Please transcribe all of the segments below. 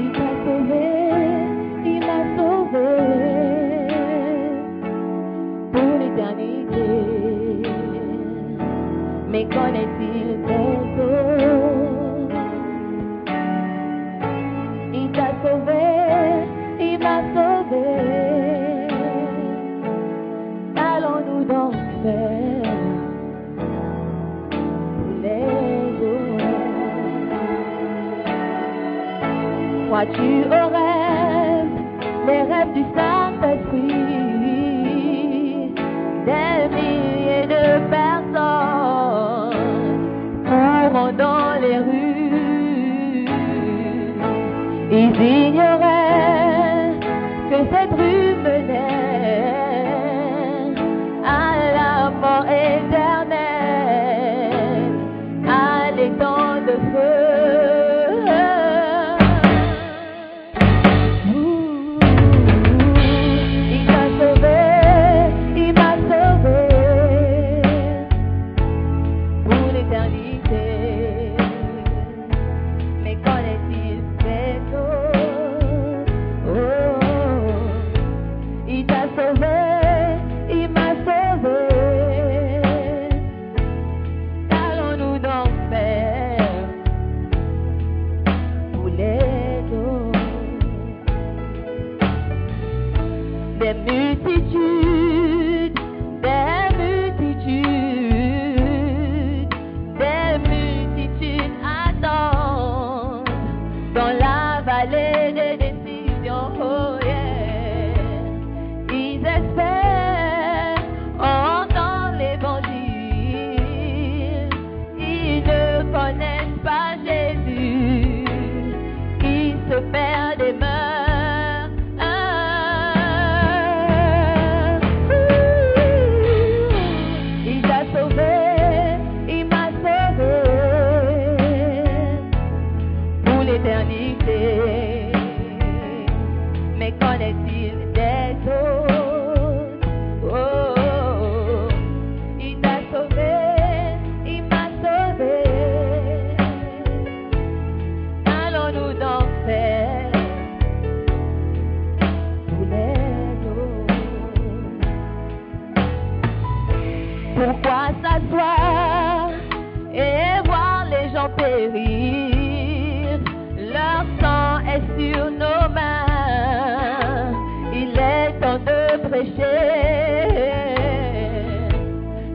Il m'a sauvé,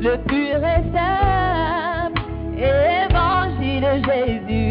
le pur et simple évangile Jésus.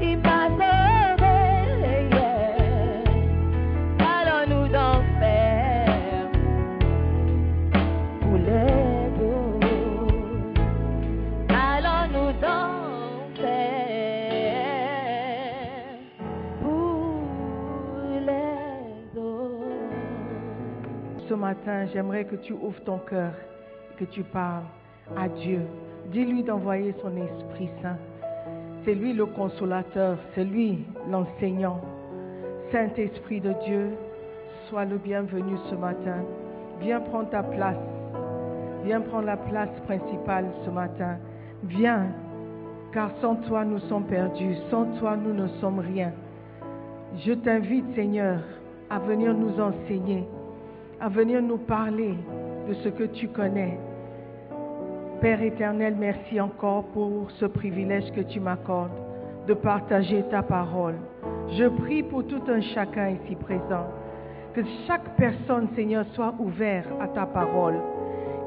Il va se réveiller. Allons-nous dans le. Pour les eaux. Allons-nous dans le. Pour les eaux. Ce matin, j'aimerais que tu ouvres ton cœur. Que tu parles à Dieu. Dis-lui d'envoyer son Esprit Saint. C'est lui le consolateur, c'est lui l'enseignant. Saint-Esprit de Dieu, sois le bienvenu ce matin. Viens prendre ta place. Viens prendre la place principale ce matin. Viens, car sans toi nous sommes perdus, sans toi nous ne sommes rien. Je t'invite, Seigneur, à venir nous enseigner, à venir nous parler de ce que tu connais. Père éternel, merci encore pour ce privilège que tu m'accordes de partager ta parole. Je prie pour tout un chacun ici présent, que chaque personne, Seigneur, soit ouvert à ta parole,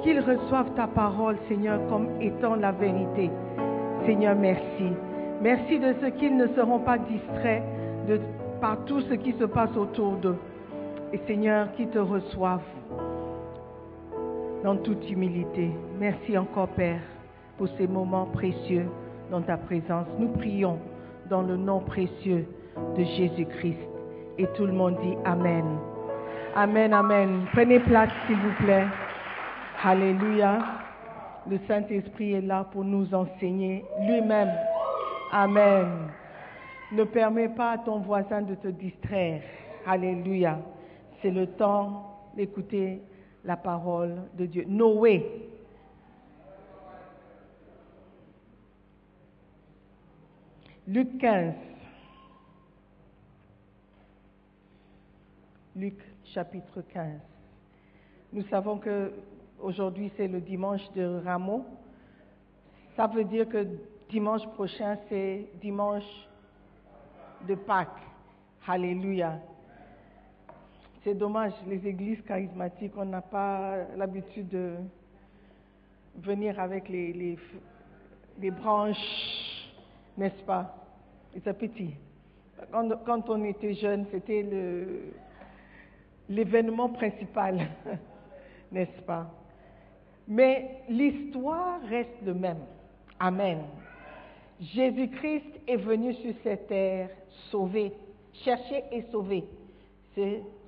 qu'ils reçoivent ta parole, Seigneur, comme étant la vérité. Seigneur, merci. Merci de ce qu'ils ne seront pas distraits par tout ce qui se passe autour d'eux. Et Seigneur, qu'ils te reçoivent dans toute humilité. Merci encore, Père, pour ces moments précieux dans ta présence. Nous prions dans le nom précieux de Jésus-Christ. Et tout le monde dit Amen. Amen, Amen. Prenez place, s'il vous plaît. Alléluia. Le Saint-Esprit est là pour nous enseigner lui-même. Amen. Ne permets pas à ton voisin de te distraire. Alléluia. C'est le temps d'écouter la parole de Dieu. Noé. Luc 15. Luc chapitre 15. Nous savons que aujourd'hui c'est le dimanche de Rameau. Ça veut dire que dimanche prochain c'est dimanche de Pâques. Alléluia. C'est dommage, les églises charismatiques, on n'a pas l'habitude de venir avec les, branches, n'est-ce pas? C'est petit. Quand, quand, on était jeune, c'était l'événement principal, n'est-ce pas? Mais l'histoire reste le même. Amen. Jésus-Christ est venu sur cette terre sauver, chercher et sauver.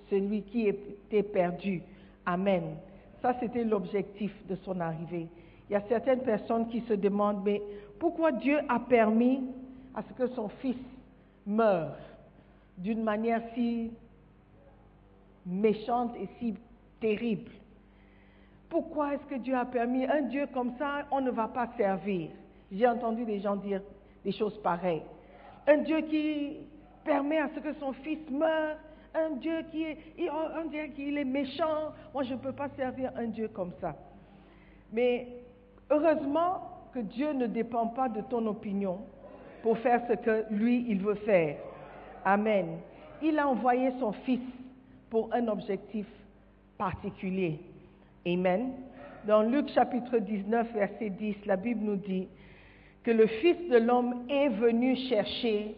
Celui qui était perdu. Amen. Ça, c'était l'objectif de son arrivée. Il y a certaines personnes qui se demandent, mais pourquoi Dieu a permis à ce que son fils meure d'une manière si méchante et si terrible? Pourquoi est-ce que Dieu a permis un Dieu comme ça, on ne va pas servir? J'ai entendu des gens dire des choses pareilles. Un Dieu qui permet à ce que son fils meure, un Dieu qui est, est méchant. Moi, je ne peux pas servir un Dieu comme ça. Mais heureusement que Dieu ne dépend pas de ton opinion pour faire ce que lui, il veut faire. Amen. Il a envoyé son Fils pour un objectif particulier. Amen. Dans Luc chapitre 19, verset 10, la Bible nous dit que le Fils de l'homme est venu chercher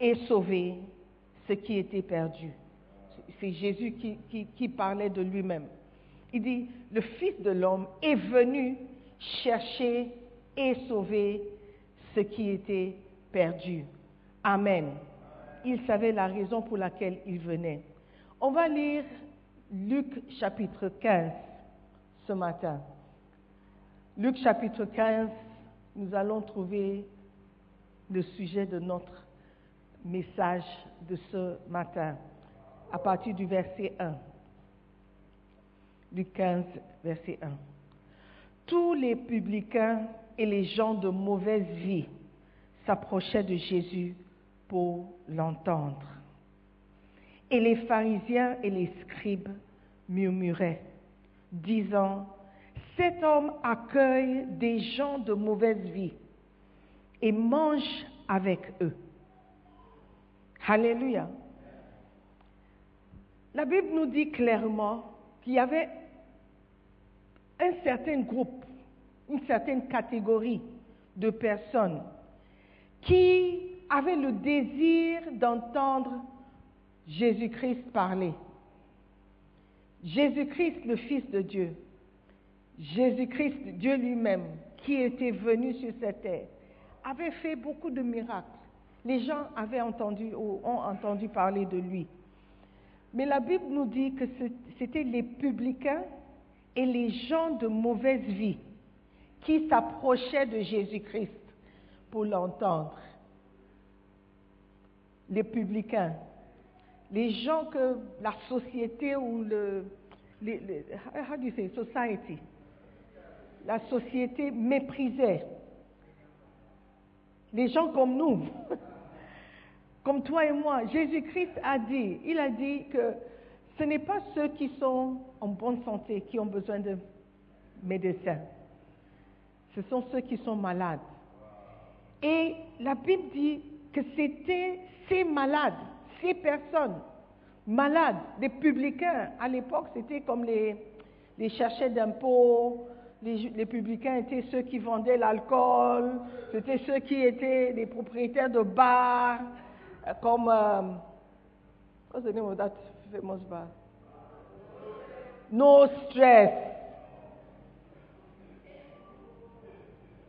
et sauver ce qui était perdu. C'est Jésus qui, parlait de lui-même. Il dit, le Fils de l'homme est venu chercher et sauver ce qui était perdu. Amen. Il savait la raison pour laquelle il venait. On va lire Luc chapitre 15 ce matin. Luc chapitre 15, nous allons trouver le sujet de notre message de ce matin, à partir du verset 1. Luc 15, verset 1. Tous les publicains et les gens de mauvaise vie s'approchaient de Jésus pour l'entendre. Et les pharisiens et les scribes murmuraient, disant, Cet homme accueille des gens de mauvaise vie et mange avec eux. Alléluia. La Bible nous dit clairement qu'il y avait un certain groupe, une certaine catégorie de personnes qui avaient le désir d'entendre Jésus-Christ parler. Jésus-Christ, le Fils de Dieu. Jésus-Christ, Dieu lui-même, qui était venu sur cette terre, avait fait beaucoup de miracles. Les gens avaient entendu ou ont entendu parler de lui. Mais la Bible nous dit que c'était les publicains et les gens de mauvaise vie qui s'approchaient de Jésus-Christ pour l'entendre. Les publicains, les gens que la société ou le, how do you say, society, la société méprisait. Les gens comme nous, comme toi et moi, Jésus-Christ a dit, il a dit que ce n'est pas ceux qui sont en bonne santé qui ont besoin de médecins. Ce sont ceux qui sont malades. Et la Bible dit que c'était ces malades, ces personnes malades, les publicains. À l'époque, c'était comme les, les chercheurs d'impôts. Les, publicains étaient ceux qui vendaient l'alcool. C'était ceux qui étaient les propriétaires de bars, comme. euh, what's the name of that famous bar? No stress.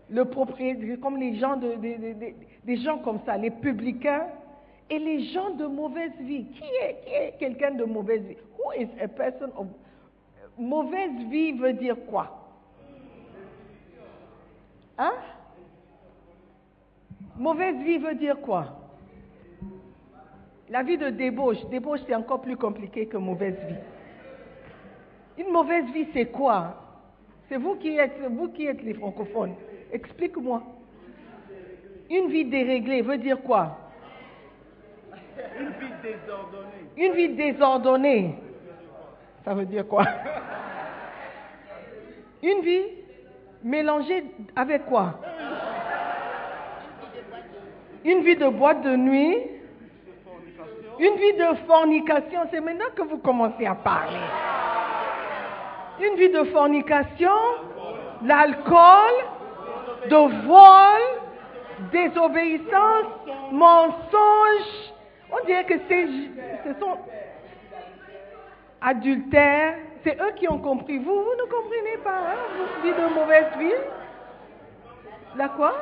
le propriétaire, comme les gens de- des gens comme ça, les publicains et les gens de mauvaise vie. Qui est, qui est quelqu'un de mauvaise vie? Who is a person of mauvaise vie veut dire quoi? Hein? Mauvaise vie veut dire quoi? La vie de débauche. Débauche, c'est encore plus compliqué que mauvaise vie. Une mauvaise vie, c'est quoi? C'est vous qui êtes, vous qui êtes les francophones. Explique-moi. Une vie déréglée veut dire quoi? Une vie désordonnée. Une vie désordonnée. Ça veut dire quoi? Une vie mélangée avec quoi? Une vie de boîte de nuit. Une vie de fornication. C'est maintenant que vous commencez à parler. Une vie de fornication, l'alcool, de vol, désobéissance, mensonge. On dirait que c'est, ce sont adultères. C'est eux qui ont compris. Vous, vous ne comprenez pas, hein, votre vie de mauvaise vie. La quoi?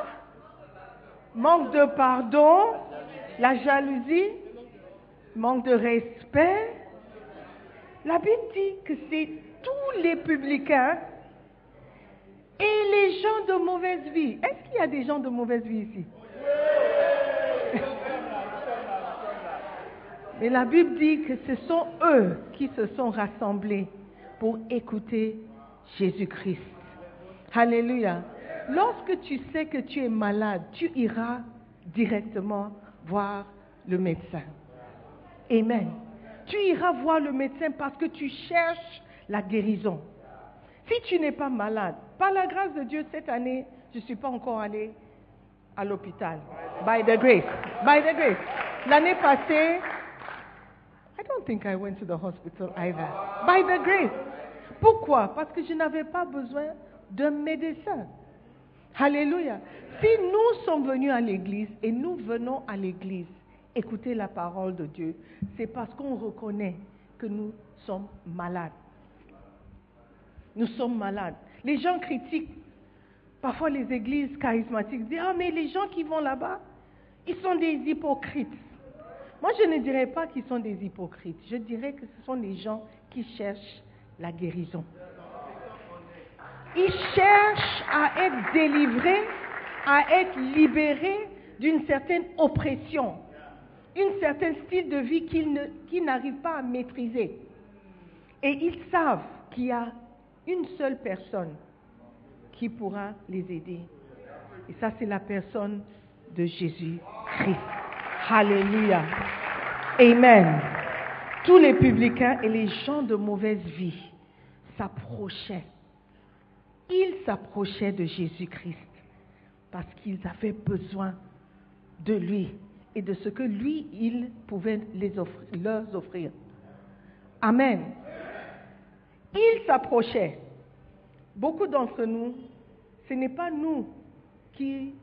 Manque de pardon, la jalousie, manque de respect. La Bible dit que c'est tous les publicains et les gens de mauvaise vie. Est-ce qu'il y a des gens de mauvaise vie ici? Mais la Bible dit que ce sont eux qui se sont rassemblés pour écouter Jésus-Christ. Alléluia. Lorsque tu sais que tu es malade, tu iras directement voir le médecin. Amen. Tu iras voir le médecin parce que tu cherches la guérison. Si tu n'es pas malade, par la grâce de Dieu, cette année, je ne suis pas encore allée à l'hôpital. By the grace. By the grace. L'année passée, I don't think I went to the hospital either. By the grace. Pourquoi? Parce que je n'avais pas besoin d'un médecin. Alléluia. Si nous sommes venus à l'église et nous venons à l'église écouter la parole de Dieu, c'est parce qu'on reconnaît que nous sommes malades. Nous sommes malades. Les gens critiquent parfois les églises charismatiques, disent, ah mais les gens qui vont là-bas, ils sont des hypocrites. Moi, je ne dirais pas qu'ils sont des hypocrites. Je dirais que ce sont des gens qui cherchent la guérison. Ils cherchent à être délivrés, à être libérés d'une certaine oppression, un certain style de vie qu'ils n'arrivent pas à maîtriser. Et ils savent qu'il y a une seule personne qui pourra les aider. Et ça, c'est la personne de Jésus-Christ. Alléluia. Amen. Tous les publicains et les gens de mauvaise vie s'approchaient. Ils s'approchaient de Jésus-Christ parce qu'ils avaient besoin de lui et de ce que lui, il pouvait leur offrir. Amen. Ils s'approchaient. Beaucoup d'entre nous, ce n'est pas nous qui,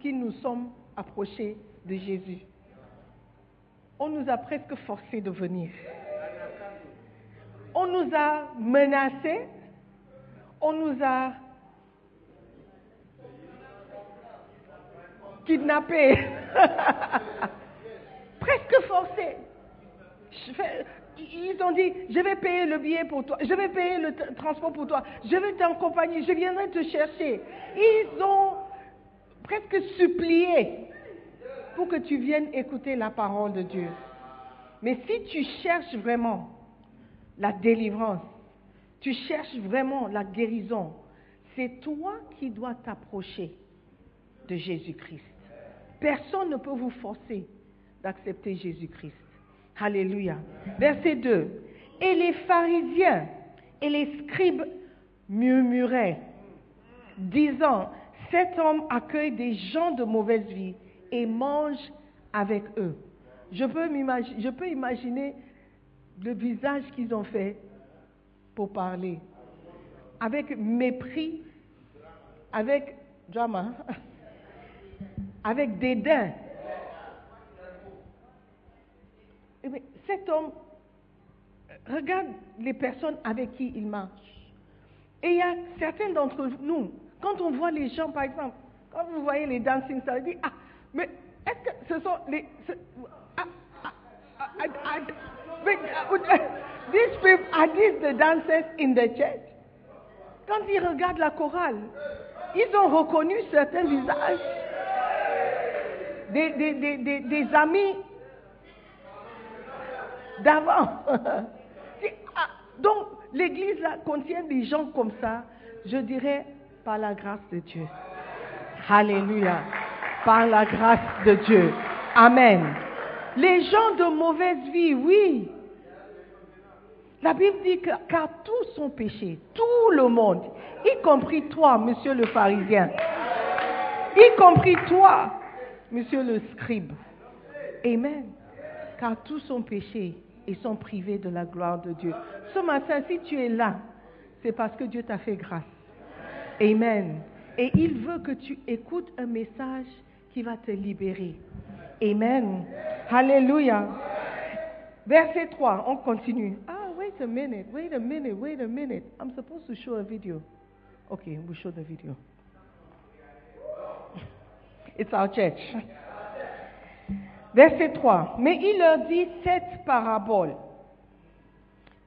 qui nous sommes approchés de Jésus. On nous a presque forcés de venir. On nous a menacés. On nous a kidnappés. presque fais- Ils ont dit, je vais payer le billet pour toi, je vais payer le transport pour toi, je vais t'accompagner, je viendrai te chercher. Ils ont presque supplié pour que tu viennes écouter la parole de Dieu. Mais si tu cherches vraiment la délivrance, tu cherches vraiment la guérison, c'est toi qui dois t'approcher de Jésus-Christ. Personne ne peut vous forcer d'accepter Jésus-Christ. Alléluia. Verset 2. Et les pharisiens et les scribes murmuraient, disant, cet homme accueille des gens de mauvaise vie et mange avec eux. Je peux, imaginer le visage qu'ils ont fait pour parler. Avec mépris, avec drama, avec dédain. Eh bien, cet homme, regarde les personnes avec qui il marche. Et il y a certains d'entre nous, quand on voit les gens, par exemple, quand vous voyez les dancing stars, dit Ah, mais est-ce que ce sont les. ce- ah, ah, ah, mais, these people, are these the dancers in the church? Quand ils regardent la chorale, ils ont reconnu certains visages des, des, des, des, amis d'avant. Ah, Donc, l'église contient des gens comme ça, je dirais, par la grâce de Dieu. Alléluia. Par la grâce de Dieu. Amen. Les gens de mauvaise vie, oui. La Bible dit que car tous sont péchés, tout le monde, y compris toi, monsieur le pharisien, y compris toi, monsieur le scribe. Amen. Car tous sont péchés et sont privés de la gloire de Dieu. Ce matin, si tu es là, c'est parce que Dieu t'a fait grâce. Amen. Et il veut que tu écoutes un message qui va te libérer. Amen. Alléluia. Verset 3, on continue. Ah, wait a minute, wait a minute, wait a minute. I'm supposed to show a video. Okay, we'll show the video. It's our church. Verset 3. Mais il leur dit cette parabole.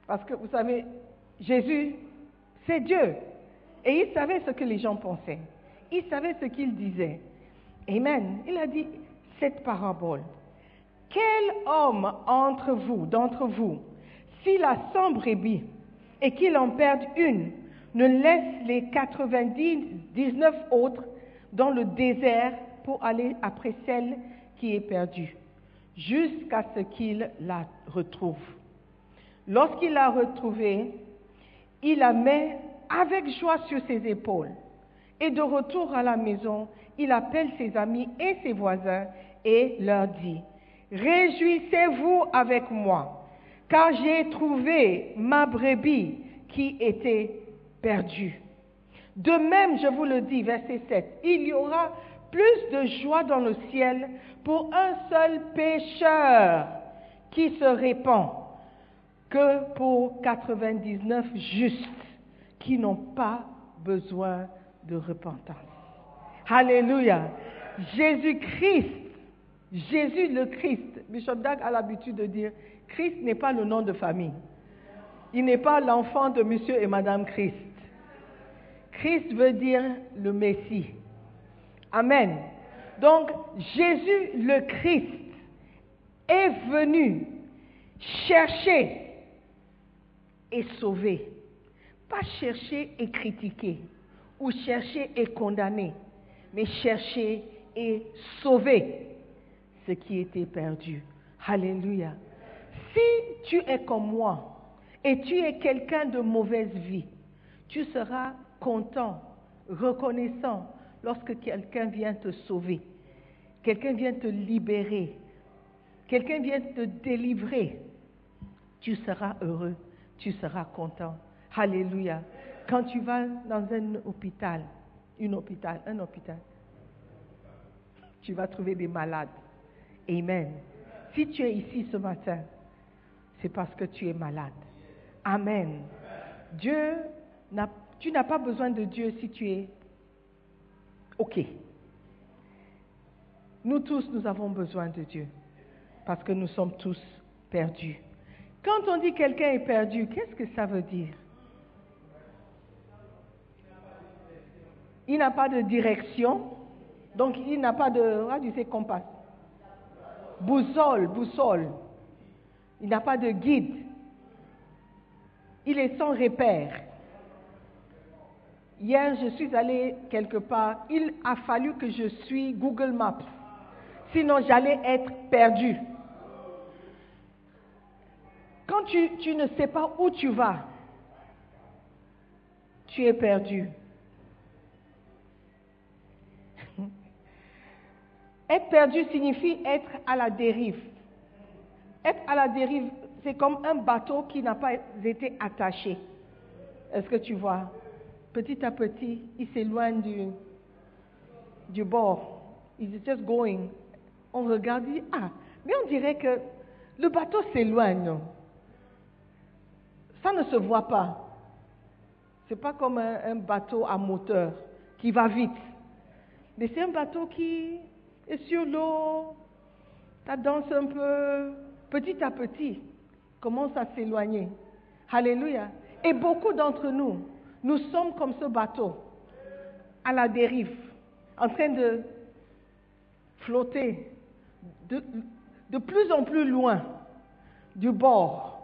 Parce que vous savez, Jésus, c'est Dieu. Et il savait ce que les gens pensaient. Il savait ce qu'ils disaient. Amen. Il a dit cette parabole. Quel homme entre vous, d'entre vous, s'il a 100 brebis et qu'il en perde une, ne laisse les 99 autres dans le désert pour aller après celle qui est perdue, jusqu'à ce qu'il la retrouve. Lorsqu'il l'a retrouvée, il la met avec joie sur ses épaules. Et de retour à la maison, il appelle ses amis et ses voisins et leur dit, Réjouissez-vous avec moi, car j'ai trouvé ma brebis qui était perdue. De même, je vous le dis, verset 7, il y aura plus de joie dans le ciel pour un seul pécheur qui se répand que pour 99 justes qui n'ont pas besoin de repentance. Alléluia. Jésus-Christ, Jésus le Christ, Bishop Dag a l'habitude de dire, Christ n'est pas le nom de famille. Il n'est pas l'enfant de monsieur et madame Christ. Christ veut dire le Messie. Amen. Donc, Jésus le Christ est venu chercher et sauver. Pas chercher et critiquer, ou chercher et condamner, mais chercher et sauver ce qui était perdu. Alléluia. Si tu es comme moi et tu es quelqu'un de mauvaise vie, tu seras content, reconnaissant lorsque quelqu'un vient te sauver, quelqu'un vient te libérer, quelqu'un vient te délivrer. Tu seras heureux, tu seras content. Alléluia. Quand tu vas dans un hôpital, un hôpital, un hôpital, tu vas trouver des malades. Amen. Si tu es ici ce matin, c'est parce que tu es malade. Amen. Dieu tu n'as pas besoin de Dieu si tu es OK. Nous tous, nous avons besoin de Dieu parce que nous sommes tous perdus. Quand on dit quelqu'un est perdu, qu'est-ce que ça veut dire? Il n'a pas de direction, donc il n'a pas de, do you say compas Boussole, boussole. Il n'a pas de guide. Il est sans repère. Hier, je suis allée quelque part. Il a fallu que je suis Google Maps. Sinon, j'allais être perdue. Quand tu, tu ne sais pas où tu vas, tu es perdu. Être perdu signifie être à la dérive. Être à la dérive, c'est comme un bateau qui n'a pas été attaché. Est-ce que tu vois? Petit à petit, il s'éloigne du, bord. Il est just going. On regarde, dit, ah, mais on dirait que le bateau s'éloigne. Ça ne se voit pas. C'est pas comme un, un bateau à moteur qui va vite. Mais c'est un bateau qui est sur l'eau, ça danse un peu, petit à petit, commence à s'éloigner. Alléluia. Et beaucoup d'entre nous, nous sommes comme ce bateau, à la dérive, en train de flotter de, plus en plus loin du bord,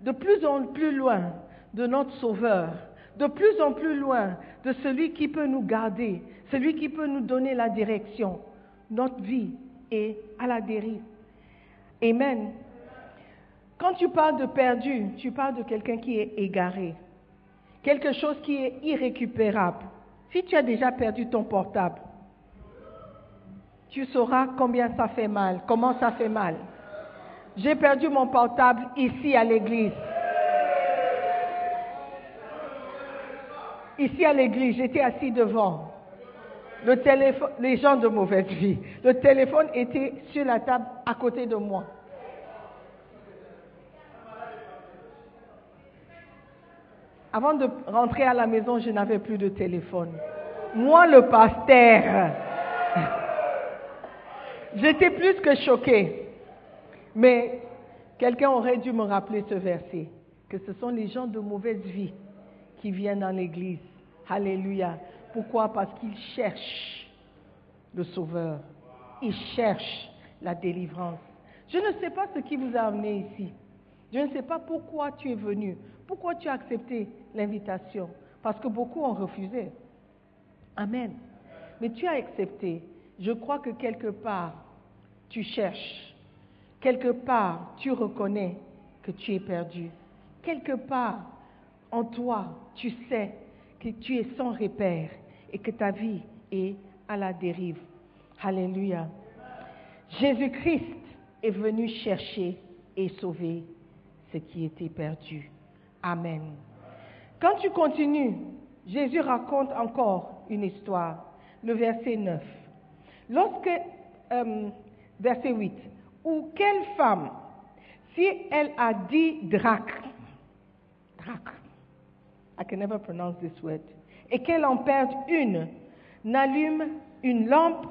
de plus en plus loin de notre Sauveur, de plus en plus loin de celui qui peut nous garder, celui qui peut nous donner la direction. Notre vie est à la dérive. Amen. Quand tu parles de perdu, tu parles de quelqu'un qui est égaré, quelque chose qui est irrécupérable. Si tu as déjà perdu ton portable, tu sauras combien ça fait mal, comment ça fait mal. J'ai perdu mon portable ici à l'église. Ici à l'église, j'étais assis devant. Les gens de mauvaise vie. Le téléphone était sur la table à côté de moi. Avant de rentrer à la maison, je n'avais plus de téléphone. Moi, le pasteur, j'étais plus que choqué. Mais quelqu'un aurait dû me rappeler ce verset, que ce sont les gens de mauvaise vie qui viennent dans l'église. Alléluia. Pourquoi? Parce qu'ils cherchent le Sauveur. Ils cherchent la délivrance. Je ne sais pas ce qui vous a amené ici. Je ne sais pas pourquoi tu es venu, pourquoi tu as accepté l'invitation. Parce que beaucoup ont refusé. Amen. Mais tu as accepté. Je crois que quelque part, tu cherches. Quelque part, tu reconnais que tu es perdu. Quelque part, en toi, tu sais que tu es sans repère et que ta vie est à la dérive. Alléluia. Jésus-Christ est venu chercher et sauver ce qui était perdu. Amen. Quand tu continues, Jésus raconte encore une histoire, le verset 9. Lorsque, euh, verset 8, ou quelle femme, si elle a dit dracres, dracres, I can never pronounce this word, et qu'elle en perde une, n'allume une lampe,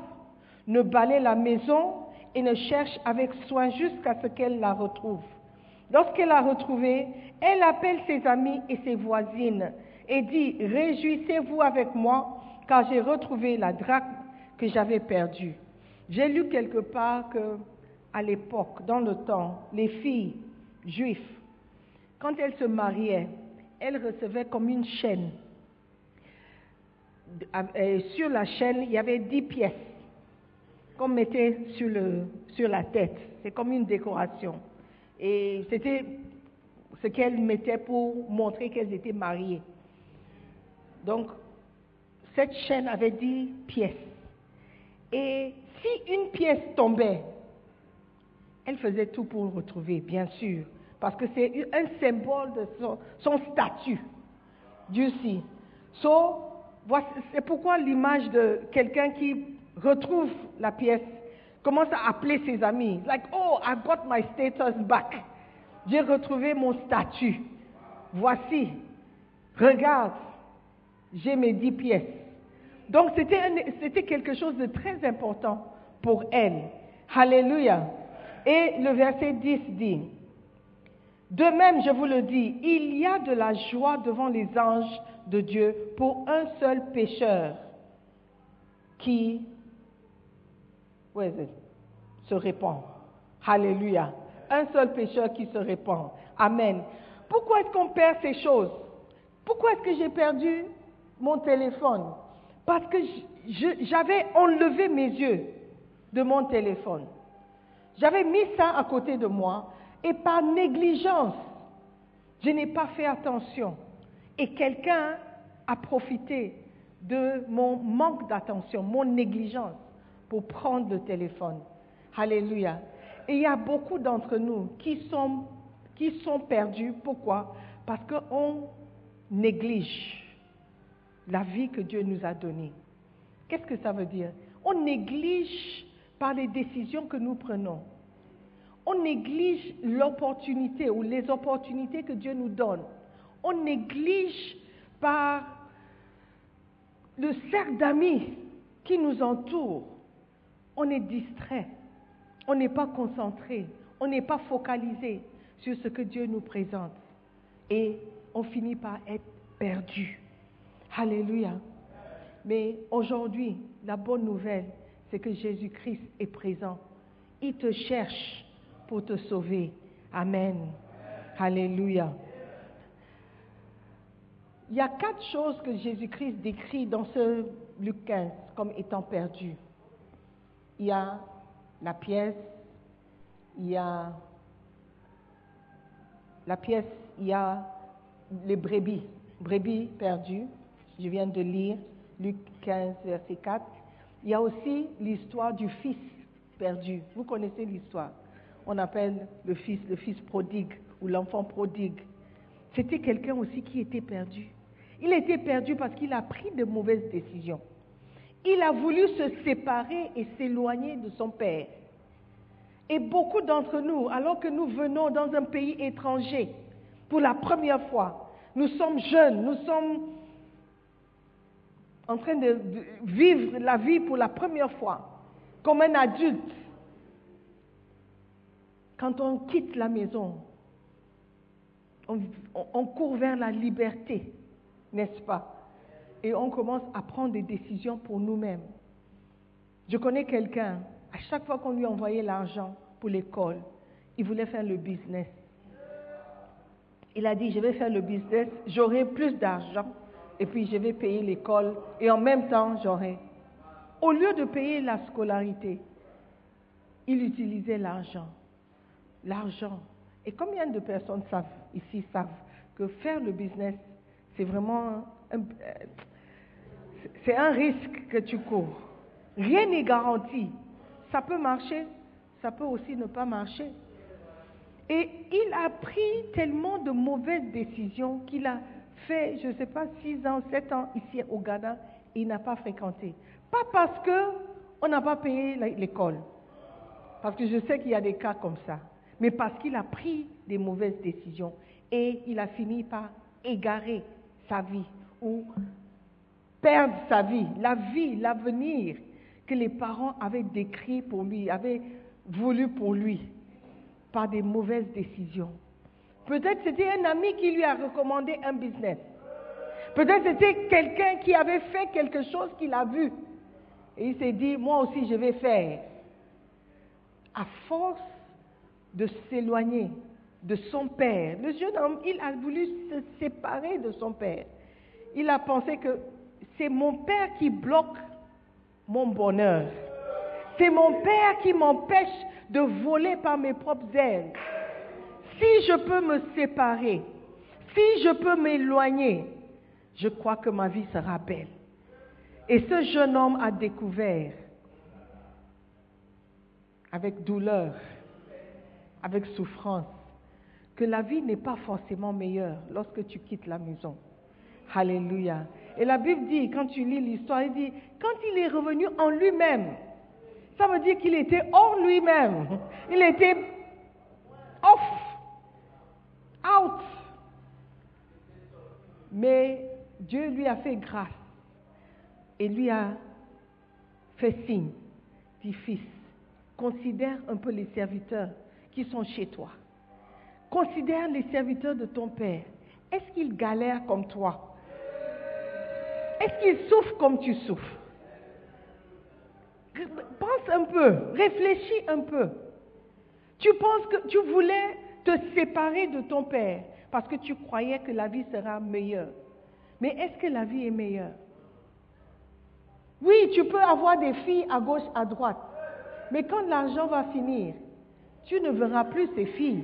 ne balaye la maison et ne cherche avec soin jusqu'à ce qu'elle la retrouve. Lorsqu'elle l'a retrouvée, elle appelle ses amis et ses voisines et dit, Réjouissez-vous avec moi, car j'ai retrouvé la drachme que j'avais perdue. J'ai lu quelque part que, à l'époque, dans le temps, les filles juives, quand elles se mariaient, elles recevaient comme une chaîne. Euh, sur la chaîne, il y avait dix pièces qu'on mettait sur la tête. C'est comme une décoration. Et c'était ce qu'elles mettaient pour montrer qu'elles étaient mariées. Donc, cette chaîne avait dix pièces. Et si une pièce tombait, elle faisait tout pour le retrouver, bien sûr, parce que c'est un symbole de son, statut. Dieu si. So, c'est pourquoi l'image de quelqu'un qui retrouve la pièce commence à appeler ses amis. Like, oh, I got my status back. J'ai retrouvé mon statut. Voici, regarde, j'ai mes dix pièces. Donc c'était quelque chose de très important pour elle. Alléluia. Et le verset 10 dit, De même, je vous le dis, il y a de la joie devant les anges de Dieu pour un seul pécheur qui se répand. Alléluia. Un seul pécheur qui se répand. Amen. Pourquoi est-ce qu'on perd ces choses? Pourquoi est-ce que j'ai perdu mon téléphone? Parce que j'avais enlevé mes yeux de mon téléphone. J'avais mis ça à côté de moi et par négligence, je n'ai pas fait attention. Et quelqu'un a profité de mon manque d'attention, mon négligence pour prendre le téléphone. Alléluia. Et il y a beaucoup d'entre nous qui sont, qui sont perdus. Pourquoi? Parce qu'on néglige la vie que Dieu nous a donnée. Qu'est-ce que ça veut dire? On néglige par les décisions que nous prenons. On néglige l'opportunité ou les opportunités que Dieu nous donne. On néglige par le cercle d'amis qui nous entoure. On est distrait. On n'est pas concentré. On n'est pas focalisé sur ce que Dieu nous présente. Et on finit par être perdu. Alléluia. Mais aujourd'hui, la bonne nouvelle, c'est que Jésus-Christ est présent. Il te cherche pour te sauver. Amen. Alléluia. Il y a quatre choses que Jésus-Christ décrit dans ce Luc 15 comme étant perdues. Il y a la pièce, il y a la pièce, il y a les brebis, brebis perdues. Je viens de lire Luc 15, verset 4. Il y a aussi l'histoire du fils perdu. Vous connaissez l'histoire. On appelle le fils le fils prodigue ou l'enfant prodigue. C'était quelqu'un aussi qui était perdu. Il était perdu parce qu'il a pris de mauvaises décisions. Il a voulu se séparer et s'éloigner de son père. Et beaucoup d'entre nous, alors que nous venons dans un pays étranger pour la première fois, nous sommes jeunes, nous sommes en train de vivre la vie pour la première fois, comme un adulte. Quand on quitte la maison, on, on- on court vers la liberté, n'est-ce pas? Et on commence à prendre des décisions pour nous-mêmes. Je connais quelqu'un, à chaque fois qu'on lui envoyait l'argent pour l'école, il voulait faire le business. Il a dit, je vais faire le business, j'aurai plus d'argent, et puis je vais payer l'école, et en même temps, j'aurai. Au lieu de payer la scolarité, il utilisait l'argent. L'argent. Et combien de personnes savent, ici savent que faire le business, c'est vraiment euh, c'est un risque que tu cours. Rien n'est garanti. Ça peut marcher, ça peut aussi ne pas marcher. Et il a pris tellement de mauvaises décisions qu'il a fait, je ne sais pas, 6 ans, 7 ans ici au Ghana, et il n'a pas fréquenté. Pas parce qu'on n'a pas payé l'école, parce que je sais qu'il y a des cas comme ça, mais parce qu'il a pris des mauvaises décisions et il a fini par égarer sa vie ou perdre sa vie, la vie, l'avenir que les parents avaient décrit pour lui, avaient voulu pour lui, par des mauvaises décisions. Peut-être c'était un ami qui lui a recommandé un business. Peut-être c'était quelqu'un qui avait fait quelque chose qu'il a vu. Et il s'est dit, moi aussi je vais faire. À force de s'éloigner de son père, le jeune homme, il a voulu se séparer de son père. Il a pensé que c'est mon père qui bloque mon bonheur. C'est mon père qui m'empêche de voler par mes propres ailes. Si je peux me séparer, si je peux m'éloigner, je crois que ma vie sera belle. Et ce jeune homme a découvert, avec douleur, avec souffrance, que la vie n'est pas forcément meilleure lorsque tu quittes la maison. Alléluia. Et la Bible dit, quand tu lis l'histoire, il dit, quand il est revenu en lui-même, ça veut dire qu'il était hors lui-même. Il était off, out. Mais Dieu lui a fait grâce et lui a fait signe, dit fils, considère un peu les serviteurs qui sont chez toi. considère les serviteurs de ton Père. Est-ce qu'ils galèrent comme toi? Est-ce qu'ils souffrent comme tu souffres? Pense un peu, réfléchis un peu. Tu penses que tu voulais te séparer de ton Père parce que tu croyais que la vie sera meilleure. Mais est-ce que la vie est meilleure? Oui, tu peux avoir des filles à gauche, à droite. Mais quand l'argent va finir, tu ne verras plus ces filles.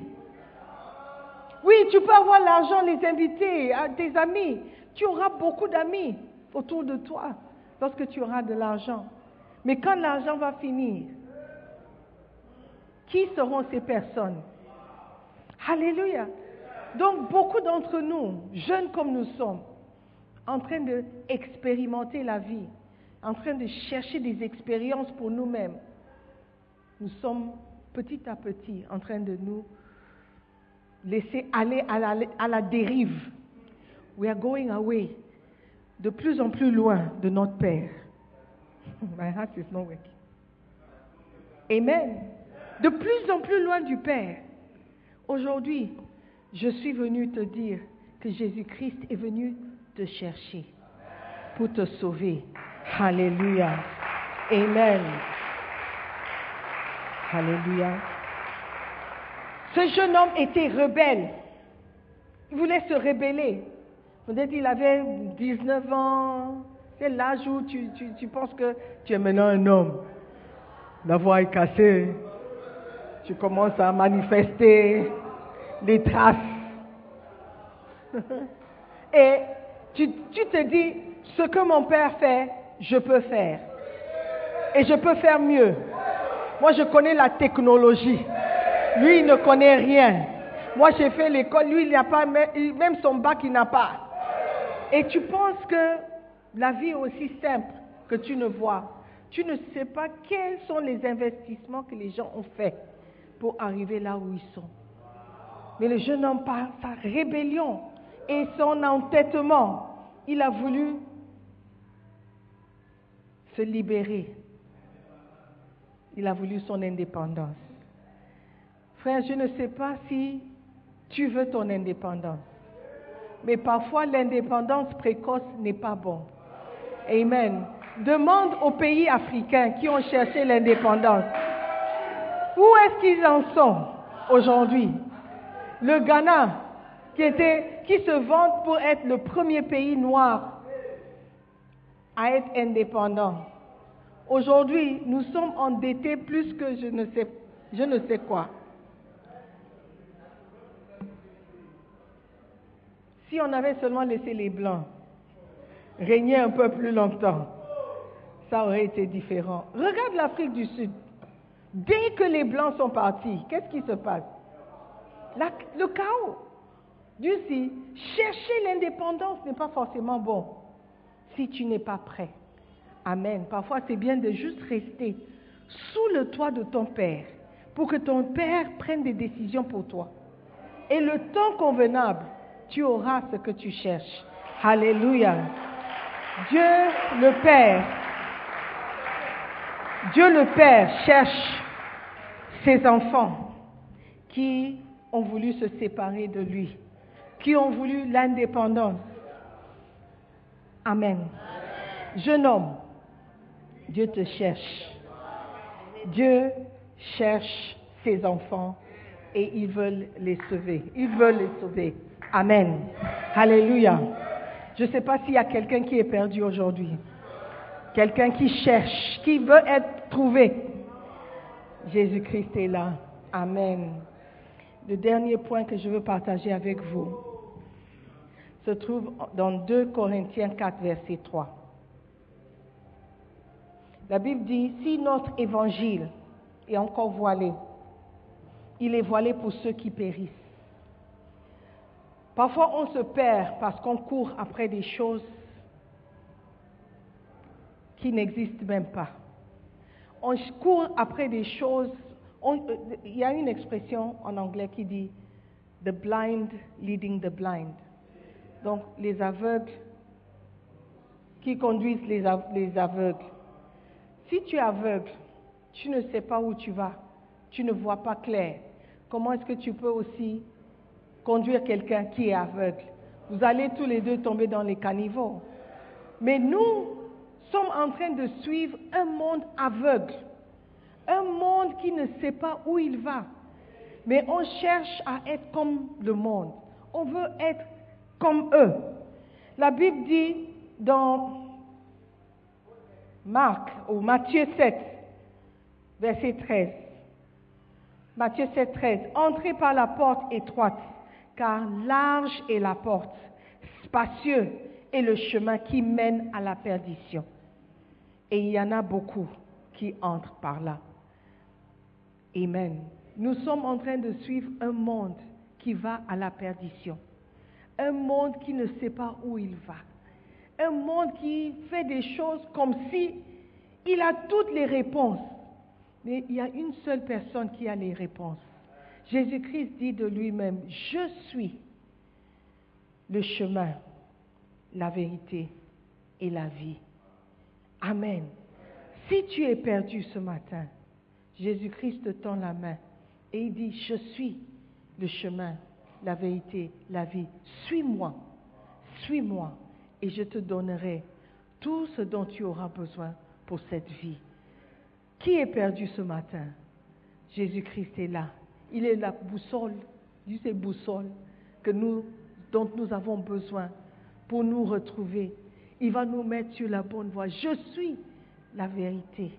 Oui, tu peux avoir l'argent, les inviter, à tes amis. Tu auras beaucoup d'amis autour de toi lorsque tu auras de l'argent. Mais quand l'argent va finir, qui seront ces personnes? Alléluia. Donc beaucoup d'entre nous, jeunes comme nous sommes, en train d'expérimenter la vie, en train de chercher des expériences pour nous-mêmes, nous sommes petit à petit en train de nous laisser aller à la, dérive. We are going away de plus en plus loin de notre Père. My heart is not working. Amen. De plus en plus loin du Père. Aujourd'hui, je suis venu te dire que Jésus-Christ est venu te chercher pour te sauver. Alléluia. Amen. Alléluia. Ce jeune homme était rebelle. Il voulait se rebeller. Peut-être qu'il avait 19 ans. C'est l'âge où tu, tu, tu penses que tu es maintenant un homme. La voix est cassée. Tu commences à manifester des traces. Et tu, tu te dis, ce que mon père fait, je peux faire. Et je peux faire mieux. Moi, je connais la technologie. Lui, il ne connaît rien. Moi, j'ai fait l'école. Lui, il n'a pas, même son bac, il n'a pas. Et tu penses que la vie est aussi simple que tu ne vois. Tu ne sais pas quels sont les investissements que les gens ont faits pour arriver là où ils sont. Mais le jeune homme, par sa rébellion et son entêtement, il a voulu se libérer. Il a voulu son indépendance. Frère, je ne sais pas si tu veux ton indépendance. Mais parfois, l'indépendance précoce n'est pas bon. Amen. Demande aux pays africains qui ont cherché l'indépendance. Où est-ce qu'ils en sont aujourd'hui? Le Ghana, qui, était, qui se vante pour être le premier pays noir à être indépendant. Aujourd'hui, nous sommes endettés plus que je ne sais, je ne sais quoi. Si on avait seulement laissé les Blancs régner un peu plus longtemps, ça aurait été différent. Regarde l'Afrique du Sud. Dès que les Blancs sont partis, qu'est-ce qui se passe? Le chaos. Dieu dit, chercher l'indépendance n'est pas forcément bon si tu n'es pas prêt. Amen. Parfois, c'est bien de juste rester sous le toit de ton Père pour que ton Père prenne des décisions pour toi. Et le temps convenable, tu auras ce que tu cherches. Alléluia. Dieu le Père, Dieu le Père cherche ses enfants qui ont voulu se séparer de lui, qui ont voulu l'indépendance. Amen. Jeune homme, Dieu te cherche. Dieu cherche ses enfants et ils veulent les sauver. Ils veulent les sauver. Amen. Alléluia. Je ne sais pas s'il y a quelqu'un qui est perdu aujourd'hui. Quelqu'un qui cherche, qui veut être trouvé. Jésus-Christ est là. Amen. Le dernier point que je veux partager avec vous se trouve dans 2 Corinthiens 4, verset 3. La Bible dit, si notre évangile est encore voilé, il est voilé pour ceux qui périssent. Parfois, on se perd parce qu'on court après des choses qui n'existent même pas. On court après des choses. il y a une expression en anglais qui dit The blind leading the blind. Donc, les aveugles qui conduisent les, les aveugles. Si tu es aveugle, tu ne sais pas où tu vas, tu ne vois pas clair. Comment est-ce que tu peux aussi conduire quelqu'un qui est aveugle. Vous allez tous les deux tomber dans les caniveaux. Mais nous sommes en train de suivre un monde aveugle, un monde qui ne sait pas où il va. Mais on cherche à être comme le monde. On veut être comme eux. La Bible dit dans Marc ou Matthieu 7, verset 13. Matthieu 7, 13. Entrez par la porte étroite, car large est la porte, spacieux est le chemin qui mène à la perdition. Et il y en a beaucoup qui entrent par là. Amen. Nous sommes en train de suivre un monde qui va à la perdition. Un monde qui ne sait pas où il va. Un monde qui fait des choses comme si il a toutes les réponses. Mais il y a une seule personne qui a les réponses. Jésus-Christ dit de lui-même, je suis le chemin, la vérité et la vie. Amen. Si tu es perdu ce matin, Jésus-Christ te tend la main et il dit, je suis le chemin, la vérité, la vie. Suis-moi, suis-moi et je te donnerai tout ce dont tu auras besoin pour cette vie. Qui est perdu ce matin? Jésus-Christ est là. Il est la boussole, Dieu c'est boussole que nous, dont nous avons besoin pour nous retrouver. Il va nous mettre sur la bonne voie. Je suis la vérité.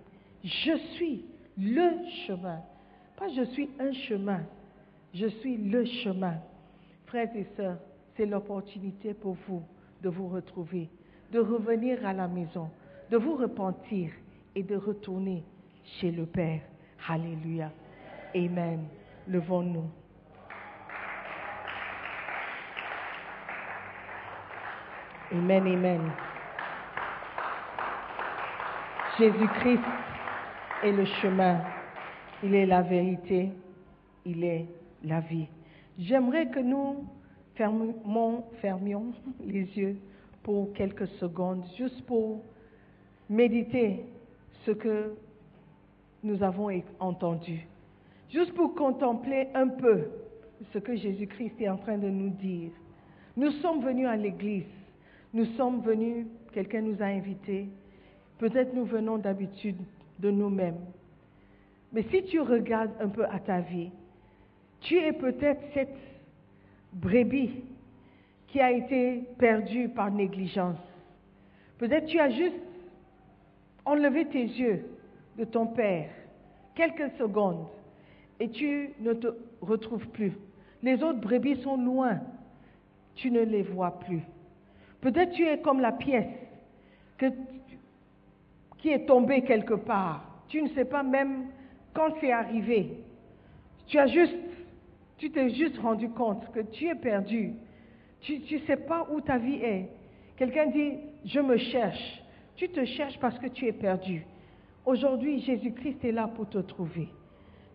Je suis le chemin. Pas je suis un chemin. Je suis le chemin. Frères et sœurs, c'est l'opportunité pour vous de vous retrouver, de revenir à la maison, de vous repentir et de retourner chez le Père. Alléluia. Amen. Levons-nous. Amen, amen. Jésus-Christ est le chemin, il est la vérité, il est la vie. J'aimerais que nous fermions, fermions les yeux pour quelques secondes, juste pour méditer ce que nous avons entendu, juste pour contempler un peu ce que Jésus-Christ est en train de nous dire. Nous sommes venus à l'église, nous sommes venus, quelqu'un nous a invités, peut-être nous venons d'habitude de nous-mêmes. Mais si tu regardes un peu à ta vie, tu es peut-être cette brebis qui a été perdue par négligence. Peut-être tu as juste enlevé tes yeux de ton Père quelques secondes et tu ne te retrouves plus. Les autres brebis sont loin, tu ne les vois plus. Peut-être tu es comme la pièce qui est tombée quelque part. Tu ne sais pas même quand c'est arrivé. Tu as juste, tu t'es juste rendu compte que tu es perdu. Tu ne sais pas où ta vie est. Quelqu'un dit, je me cherche. Tu te cherches parce que tu es perdu. Aujourd'hui, Jésus-Christ est là pour te trouver.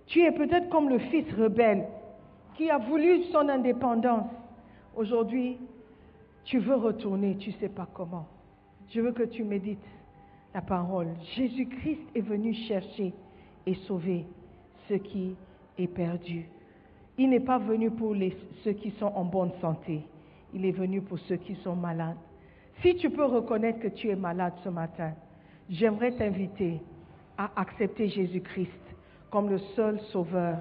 Tu es peut-être comme le fils rebelle qui a voulu son indépendance. Aujourd'hui, tu veux retourner, tu ne sais pas comment. Je veux que tu médites la parole. Jésus-Christ est venu chercher et sauver ce qui est perdu. Il n'est pas venu pour ceux qui sont en bonne santé. Il est venu pour ceux qui sont malades. Si tu peux reconnaître que tu es malade ce matin, j'aimerais t'inviter à accepter Jésus-Christ comme le seul sauveur,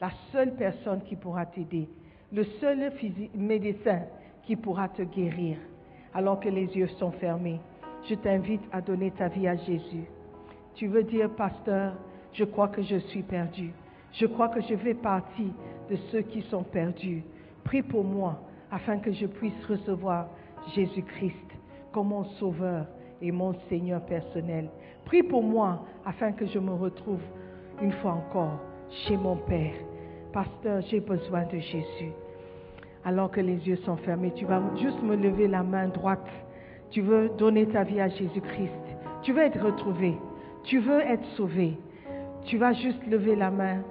la seule personne qui pourra t'aider, le seul médecin qui pourra te guérir alors que les yeux sont fermés. Je t'invite à donner ta vie à Jésus. Tu veux dire, pasteur, je crois que je suis perdu. Je crois que je fais partie de ceux qui sont perdus. Prie pour moi afin que je puisse recevoir Jésus-Christ comme mon sauveur et mon Seigneur personnel. Prie pour moi afin que je me retrouve une fois encore chez mon Père. Pasteur, j'ai besoin de Jésus. Alors que les yeux sont fermés, tu vas juste me lever la main droite. Tu veux donner ta vie à Jésus-Christ. Tu veux être retrouvé. Tu veux être sauvé. Tu vas juste lever la main.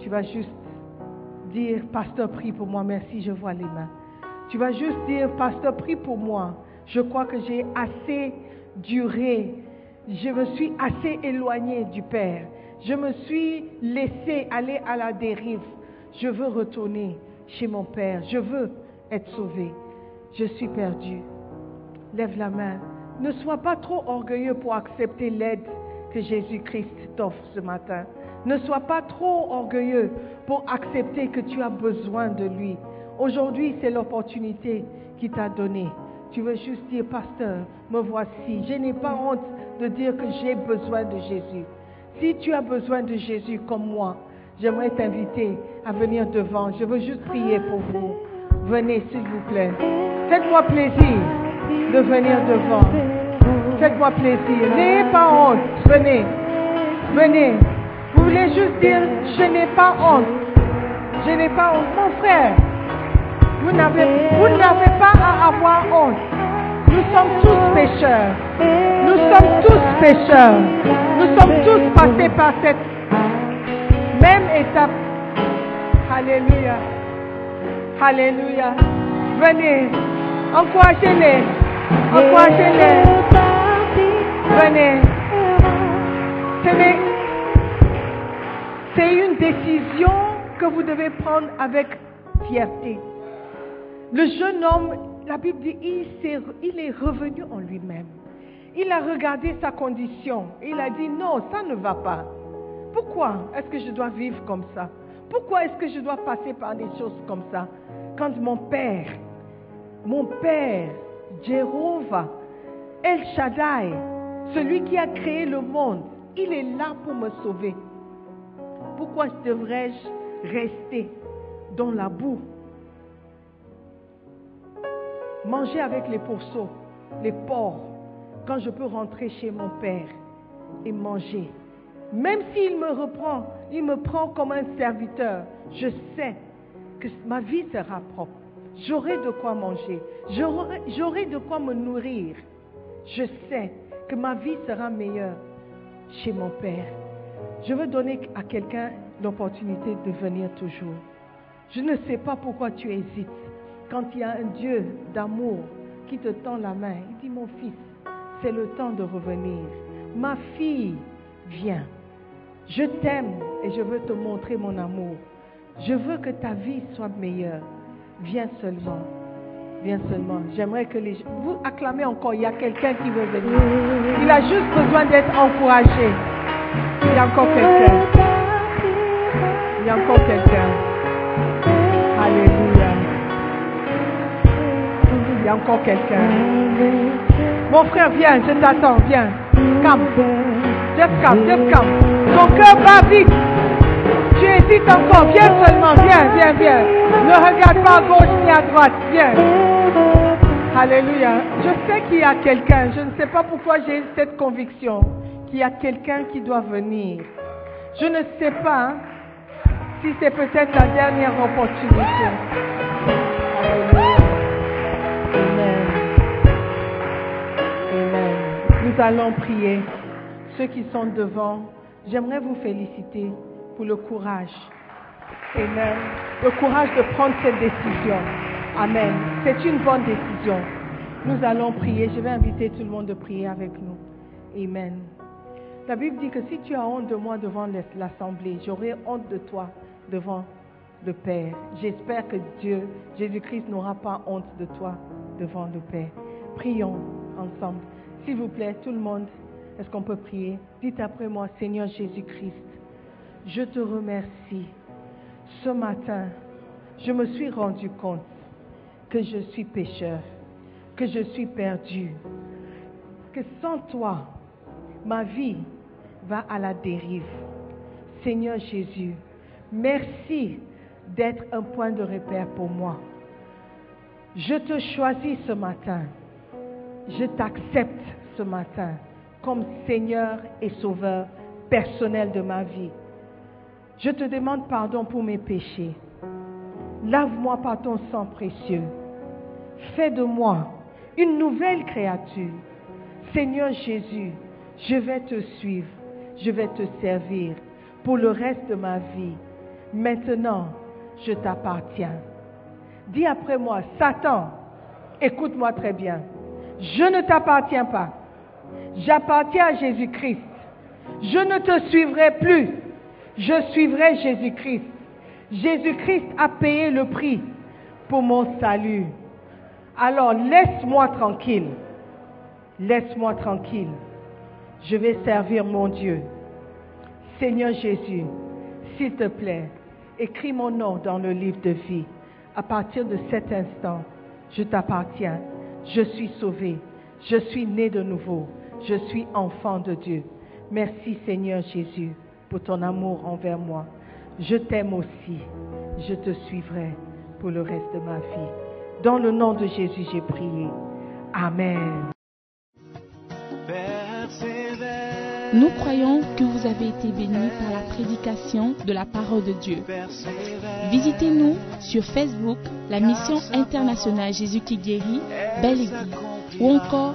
Tu vas juste dire, Pasteur, prie pour moi. Merci, je vois les mains. Tu vas juste dire, Pasteur, prie pour moi. Je crois que j'ai assez duré. Je me suis assez éloigné du Père. Je me suis laissé aller à la dérive. Je veux retourner chez mon Père. Je veux être sauvé. Je suis perdu. Lève la main. Ne sois pas trop orgueilleux pour accepter l'aide que Jésus-Christ t'offre ce matin. Ne sois pas trop orgueilleux pour accepter que tu as besoin de lui. Aujourd'hui, c'est l'opportunité qu'il t'a donnée. Tu veux juste dire, pasteur, me voici. Je n'ai pas honte de dire que j'ai besoin de Jésus. Si tu as besoin de Jésus comme moi, j'aimerais t'inviter à venir devant. Je veux juste prier pour vous. Venez, s'il vous plaît. Faites-moi plaisir de venir devant. Faites-moi plaisir. N'ayez pas honte. Venez. Venez. Vous voulez juste dire, je n'ai pas honte. Je n'ai pas honte. Mon frère, vous n'avez, pas à avoir honte. Nous sommes tous pécheurs. Nous sommes tous pécheurs. Nous sommes tous passés par cette même étape. Alléluia. Alléluia. Venez. Encouragez-les. Encouragez-les. Venez. C'est une décision que vous devez prendre avec fierté. Le jeune homme, la Bible dit, il, est revenu en lui-même. Il a regardé sa condition. Il a dit, non, ça ne va pas. Pourquoi est-ce que je dois vivre comme ça? Pourquoi est-ce que je dois passer par des choses comme ça? Quand mon Père, mon Père, Jéhovah, El Shaddai, celui qui a créé le monde, il est là pour me sauver. Pourquoi devrais-je rester dans la boue? Manger avec les pourceaux, les porcs, quand je peux rentrer chez mon Père et manger. Même s'il me reprend, il me prend comme un serviteur, je sais que ma vie sera propre. J'aurai de quoi manger, j'aurai de quoi me nourrir. Je sais que ma vie sera meilleure chez mon Père. Je veux donner à quelqu'un l'opportunité de venir toujours. Je ne sais pas pourquoi tu hésites quand il y a un Dieu d'amour qui te tend la main. Il dit, mon fils, c'est le temps de revenir. Ma fille, viens. Je t'aime et je veux te montrer mon amour. Je veux que ta vie soit meilleure. Viens seulement. Viens seulement. J'aimerais que les Vous acclamez encore. Il y a quelqu'un qui veut venir. Il a juste besoin d'être encouragé. Il y a encore quelqu'un. Il y a encore quelqu'un. Il y a encore quelqu'un. Mon frère, viens, je t'attends, viens. Come. Just come, just come. Ton cœur bat vite. Tu hésites encore, viens seulement, viens, viens, viens. Ne regarde pas à gauche ni à droite, viens. Alléluia. Je sais qu'il y a quelqu'un, je ne sais pas pourquoi j'ai cette conviction qu'il y a quelqu'un qui doit venir. Je ne sais pas si c'est peut-être la dernière opportunité. Nous allons prier. Ceux qui sont devant, j'aimerais vous féliciter pour le courage. Amen. Le courage de prendre cette décision. Amen. C'est une bonne décision. Nous allons prier. Je vais inviter tout le monde à prier avec nous. Amen. La Bible dit que si tu as honte de moi devant l'assemblée, j'aurai honte de toi devant le Père. J'espère que Dieu, Jésus-Christ, n'aura pas honte de toi devant le Père. Prions ensemble. S'il vous plaît, tout le monde, est-ce qu'on peut prier? Dites après moi, Seigneur Jésus-Christ, je te remercie. Ce matin, je me suis rendu compte que je suis pécheur, que je suis perdu, que sans toi, ma vie va à la dérive. Seigneur Jésus, merci d'être un point de repère pour moi. Je te choisis ce matin. Je t'accepte matin comme Seigneur et Sauveur personnel de ma vie. Je te demande pardon pour mes péchés. Lave-moi par ton sang précieux. Fais de moi une nouvelle créature. Seigneur Jésus, je vais te suivre, je vais te servir pour le reste de ma vie. Maintenant, je t'appartiens. Dis après moi, Satan, écoute-moi très bien. Je ne t'appartiens pas. J'appartiens à Jésus-Christ. Je ne te suivrai plus. Je suivrai Jésus-Christ. Jésus-Christ a payé le prix pour mon salut. Alors laisse-moi tranquille. Laisse-moi tranquille. Je vais servir mon Dieu. Seigneur Jésus, s'il te plaît, écris mon nom dans le livre de vie. À partir de cet instant, je t'appartiens. Je suis sauvé. Je suis né de nouveau. Je suis enfant de Dieu. Merci Seigneur Jésus pour ton amour envers moi. Je t'aime aussi. Je te suivrai pour le reste de ma vie. Dans le nom de Jésus, j'ai prié. Amen. Nous croyons que vous avez été bénis par la prédication de la parole de Dieu. Visitez-nous sur Facebook, la mission internationale Jésus qui guérit, Belle Église. Ou encore,